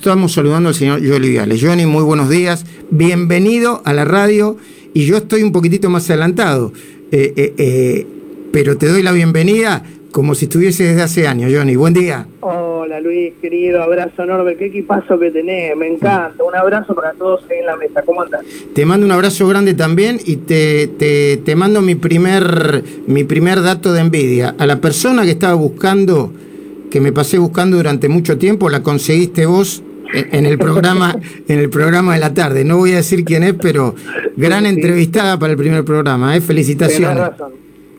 estamos saludando al señor Johnny Viales. Johnny, muy buenos días. Bienvenido a la radio. Y yo estoy un poquitito más adelantado, eh, eh, eh, pero te doy la bienvenida como si estuviese desde hace años, Johnny. Buen día. Hola Luis, querido, abrazo enorme. Qué equipazo que tenés, me encanta. Un abrazo para todos ahí en la mesa. ¿Cómo andas? Te mando un abrazo grande también y te, te, te mando mi primer, mi primer dato de envidia. A la persona que estaba buscando que me pasé buscando durante mucho tiempo, la conseguiste vos en el programa en el programa de la tarde. No voy a decir quién es, pero gran entrevistada para el primer programa. ¿eh? Felicitaciones. razón.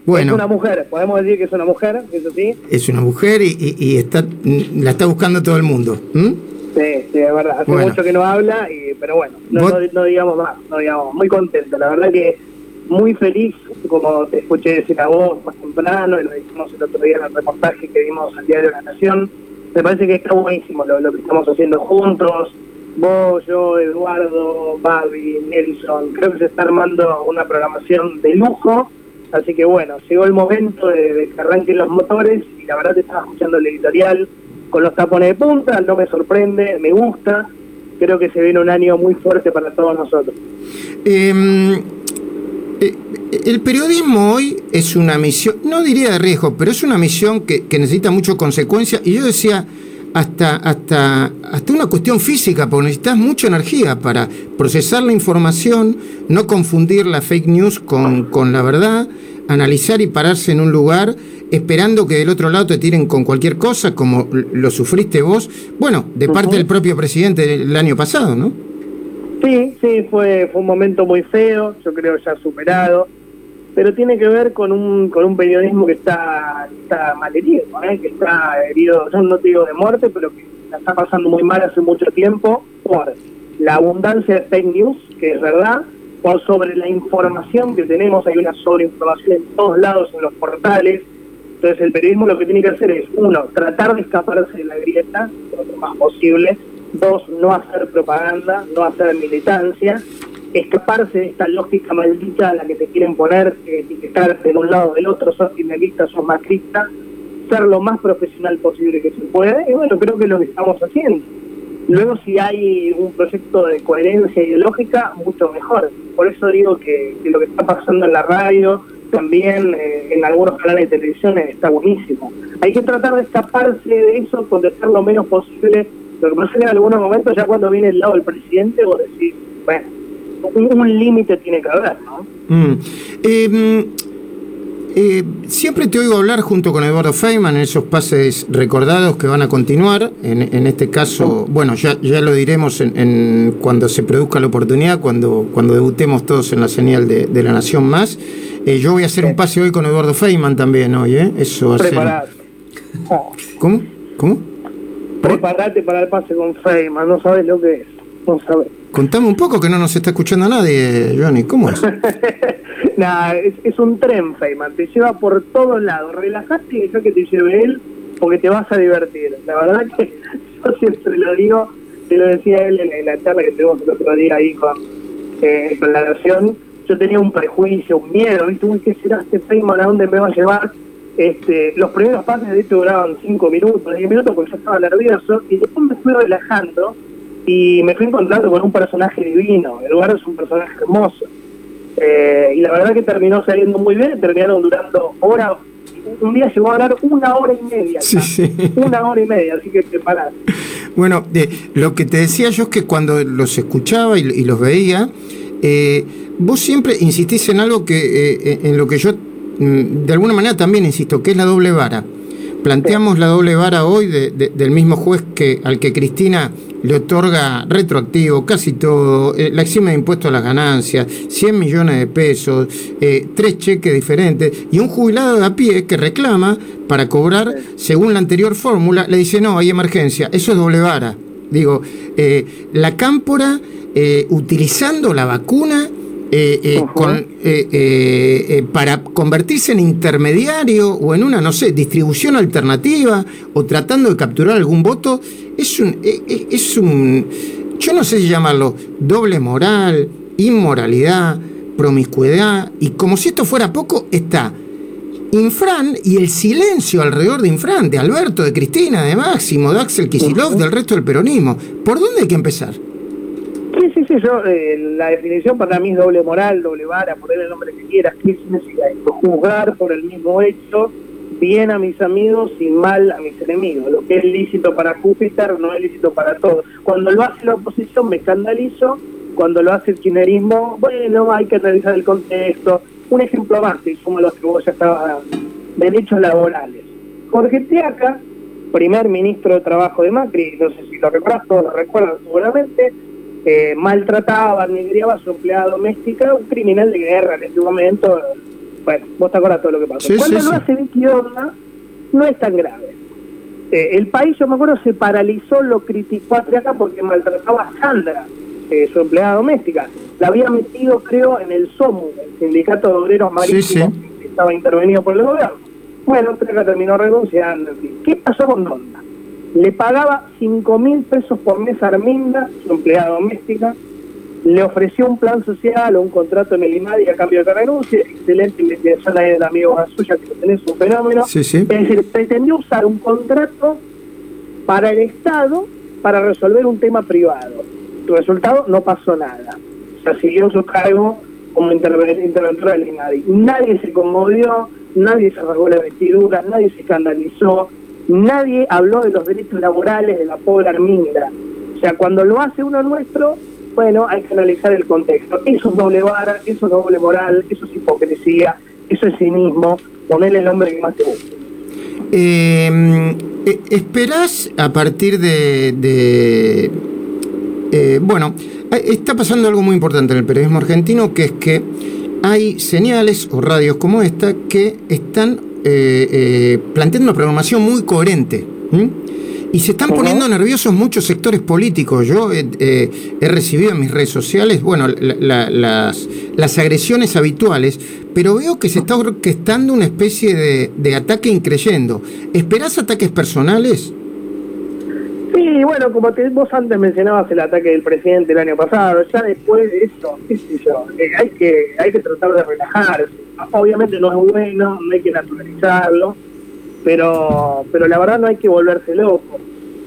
Bueno, es una mujer, podemos decir que es una mujer, eso sí. Es una mujer y, está la está buscando todo el mundo. Sí, sí, es verdad. Hace mucho que no habla, pero bueno, no, no, digamos más, no digamos. Muy contento, la verdad que muy feliz, como te escuché decir a vos más temprano, y lo dijimos el otro día en el reportaje que vimos al Diario de la Nación, me parece que está buenísimo lo, que estamos haciendo juntos, vos, yo, Eduardo, Babi, Nelson, creo que se está armando una programación de lujo, así que bueno, llegó el momento de, que arranquen los motores y la verdad te estaba escuchando el editorial con los tapones de punta, no me sorprende, me gusta, creo que se viene un año muy fuerte para todos nosotros. Eh, el periodismo hoy es una misión, no diría de riesgo, pero es una misión que, necesita mucho consecuencia. Y yo decía, hasta, hasta, hasta una cuestión física, porque necesitas mucha energía para procesar la información, no confundir la fake news con, con la verdad, analizar y pararse en un lugar esperando que del otro lado te tiren con cualquier cosa, como lo sufriste vos, bueno, de parte del propio presidente el año pasado, ¿no? Sí, sí, fue, fue un momento muy feo, yo creo ya superado, pero tiene que ver con un, con un periodismo que está, está malherido, ¿eh? que está herido, yo no te digo de muerte, pero que la está pasando muy mal hace mucho tiempo por la abundancia de fake news, que es verdad, por sobre la información que tenemos, hay una sobreinformación en todos lados, en los portales, entonces el periodismo lo que tiene que hacer es, uno, tratar de escaparse de la grieta, lo más posible, Dos, no hacer propaganda, no hacer militancia, escaparse de esta lógica maldita a la que te quieren poner, etiquetarte de un lado o del otro, sos finalista, sos macrista, ser lo más profesional posible que se puede, y bueno, creo que es lo que estamos haciendo. Luego, si hay un proyecto de coherencia ideológica, mucho mejor. Por eso digo que, lo que está pasando en la radio, también eh, en algunos canales de televisión, está buenísimo. Hay que tratar de escaparse de eso, contestar lo menos posible lo que pasa es que en algunos momentos, ya cuando viene el lado del presidente, vos decís, bueno, un, límite tiene que haber, ¿no? Mm. Em, eh, siempre te oigo hablar junto con Eduardo Feynman en esos pases recordados que van a continuar. En, este caso, bueno, ya, ya lo diremos en, cuando se produzca la oportunidad, cuando, cuando debutemos todos en la señal de, La Nación Más. Eh, yo voy a hacer un pase hoy con Eduardo Feynman también hoy, ¿eh? Eso va a ser. ¿Cómo? ¿Cómo? Preparate para el pase con Feynman, no sabes lo que es. No sabes. Contame un poco que no nos está escuchando nadie, Johnny. ¿Cómo es? Nada, es, un tren, Feynman. Te lleva por todos lados. Relajate y deja que te lleve él porque te vas a divertir. La verdad que yo siempre lo digo, te lo decía él en, la charla que tuvimos el otro día ahí con, eh, la nación. Yo tenía un prejuicio, un miedo, ¿viste? Uy, ¿qué será este Feynman? ¿A dónde me va a llevar? Este, los primeros pases de hecho duraban 5 minutos, 10 minutos porque yo estaba nervioso y después me fui relajando y me fui encontrando con un personaje divino. Eduardo es un personaje hermoso. Eh, y la verdad que terminó saliendo muy bien, terminaron durando horas. Un día llegó a hablar una hora y media. Una hora y media, así que preparad. Bueno, lo que te decía yo es que cuando los escuchaba y, los veía, eh, vos siempre insistís en algo que eh, en lo que yo de alguna manera también insisto, que es la doble vara. Planteamos la doble vara hoy del mismo juez que al que Cristina le otorga retroactivo casi todo, eh, la exime de impuesto a las ganancias, 100 millones de pesos, eh, tres cheques diferentes, y un jubilado de a pie que reclama para cobrar según la anterior fórmula, le dice, no, hay emergencia, eso es doble vara. Digo, eh, la cámpora, utilizando la vacuna, eh, eh, con, eh, para convertirse en intermediario o en una, no sé, distribución alternativa o tratando de capturar algún voto, es un, es un yo no sé si llamarlo doble moral, inmoralidad, promiscuidad, y como si esto fuera poco, está Infran y el silencio alrededor de Infran, de Alberto, de Cristina, de Máximo, de Axel Kisilov, del resto del peronismo. ¿Por dónde hay que empezar? Sí, sí, sí, yo, eh, la definición para mí es doble moral, doble vara, poner el nombre que quieras. ¿Qué significa esto? Juzgar por el mismo hecho bien a mis amigos y mal a mis enemigos. Lo que es lícito para Júpiter no es lícito para todos. Cuando lo hace la oposición me escandalizo, cuando lo hace el kirchnerismo, bueno, hay que analizar el contexto. Un ejemplo más, y como los que vos ya estabas derechos laborales. Jorge Tiaca, primer ministro de Trabajo de Macri, no sé si lo recuerdas, todos lo recuerdan seguramente, eh, maltrataba, negriaba a su empleada doméstica, un criminal de guerra en este momento. Bueno, vos te acuerdas todo lo que pasó. Cuando lo hace Vicky Onda, no es tan grave. Eh, el país, yo me acuerdo, se paralizó, lo criticó a Triaca porque maltrataba a Sandra, eh, su empleada doméstica. La había metido, creo, en el SOMU, el Sindicato de Obreros Marítimos, que estaba intervenido por el gobierno. Bueno, Triaca terminó renunciando. ¿Qué pasó con Onda? Le pagaba 5 mil pesos por mes a Arminda, su empleada doméstica, le ofreció un plan social o un contrato en el IMADI a cambio de que renuncie, excelente investigación ahí del amigo suya que tenés un fenómeno. Es decir, pretendió usar un contrato para el Estado para resolver un tema privado. Tu resultado no pasó nada. O sea, siguió su cargo como interventora del IMADI. Nadie se conmovió, nadie se rasgó la vestidura, nadie se escandalizó, nadie habló de los derechos laborales de la pobre Arminda. O sea, cuando lo hace uno nuestro, bueno, hay que analizar el contexto. Eso es doble vara, eso es doble moral, eso es hipocresía, eso es cinismo. Ponerle el nombre que más te guste. Em, eh, ¿Esperás a partir de... Eh, bueno, está pasando algo muy importante en el periodismo argentino, que es que hay señales o radios como esta que están eh, eh, planteando una programación muy coherente. Y se están poniendo nerviosos muchos sectores políticos. Yo eh, he recibido en mis redes sociales, bueno, las, las, agresiones habituales, pero veo que se está orquestando una especie de, de ataque increyendo. ¿Esperás ataques personales? Sí, bueno, como te, vos antes mencionabas el ataque del presidente el año pasado, ya después de eso, yo, hay, que, hay que tratar de relajarse obviamente no es bueno, no hay que naturalizarlo, pero, pero la verdad no hay que volverse loco.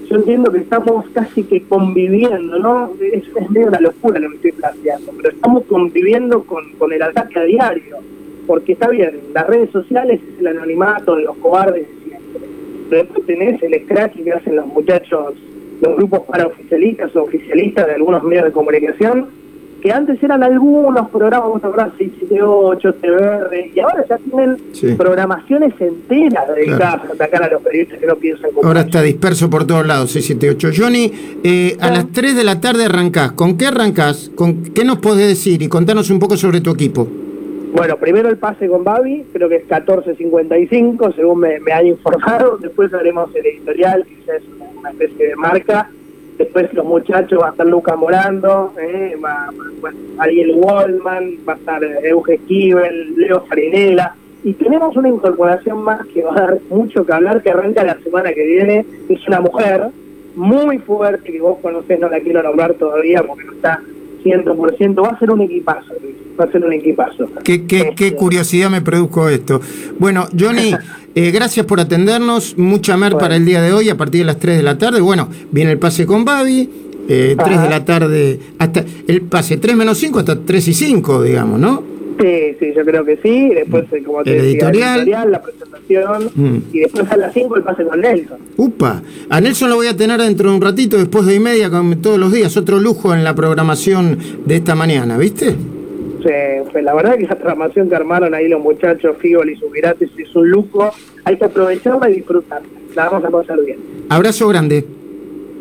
Yo entiendo que estamos casi que conviviendo, ¿no? Es, es medio una locura lo que estoy planteando, pero estamos conviviendo con, con el ataque a diario, porque está bien, las redes sociales es el anonimato de los cobardes después tenés el scratch que hacen los muchachos, los grupos paraoficialistas o oficialistas de algunos medios de comunicación, que antes eran algunos programas, vamos a hablar 678, TVR, y ahora ya tienen programaciones enteras dedicadas a atacar a los periodistas que no piensan como Ahora está disperso por todos lados, 678. Johnny, eh, a las 3 de la tarde arrancás. ¿Con qué arrancás? ¿Con qué nos podés decir? Y contanos un poco sobre tu equipo. Bueno, primero el pase con Babi, creo que es 14.55, según me, han informado. Después haremos el editorial, que ya es una especie de marca Después los muchachos va a estar Luca Morando, eh, va, Ariel Wallman, va a estar Euge Esquivel, Leo Farinela. Y tenemos una incorporación más que va a dar mucho que hablar, que arranca la semana que viene. Es una mujer muy fuerte que vos conocés, no la quiero nombrar todavía porque no está 100%. Va a ser un equipazo, Va a ser un equipazo. Qué, qué, qué este, curiosidad me produjo esto. Bueno, Johnny. Eh, gracias por atendernos. Mucha mer para el día de hoy a partir de las 3 de la tarde. Bueno, viene el pase con Babi. Eh, 3 de la tarde, hasta el pase 3 menos 5 hasta 3 y 5, digamos, ¿no? Sí, sí, yo creo que sí. Después, eh, como te el decía, editorial. la presentación. Mm. Y después a las 5 el pase con Nelson. Upa, a Nelson lo voy a tener dentro de un ratito, después de y media, como todos los días. Otro lujo en la programación de esta mañana, ¿viste? pues la verdad que esa programación que armaron ahí los muchachos, Figol y Subirates, es un lujo. Hay que aprovecharla y disfrutarla. La vamos a pasar bien. Abrazo grande.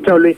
Chao, Luis.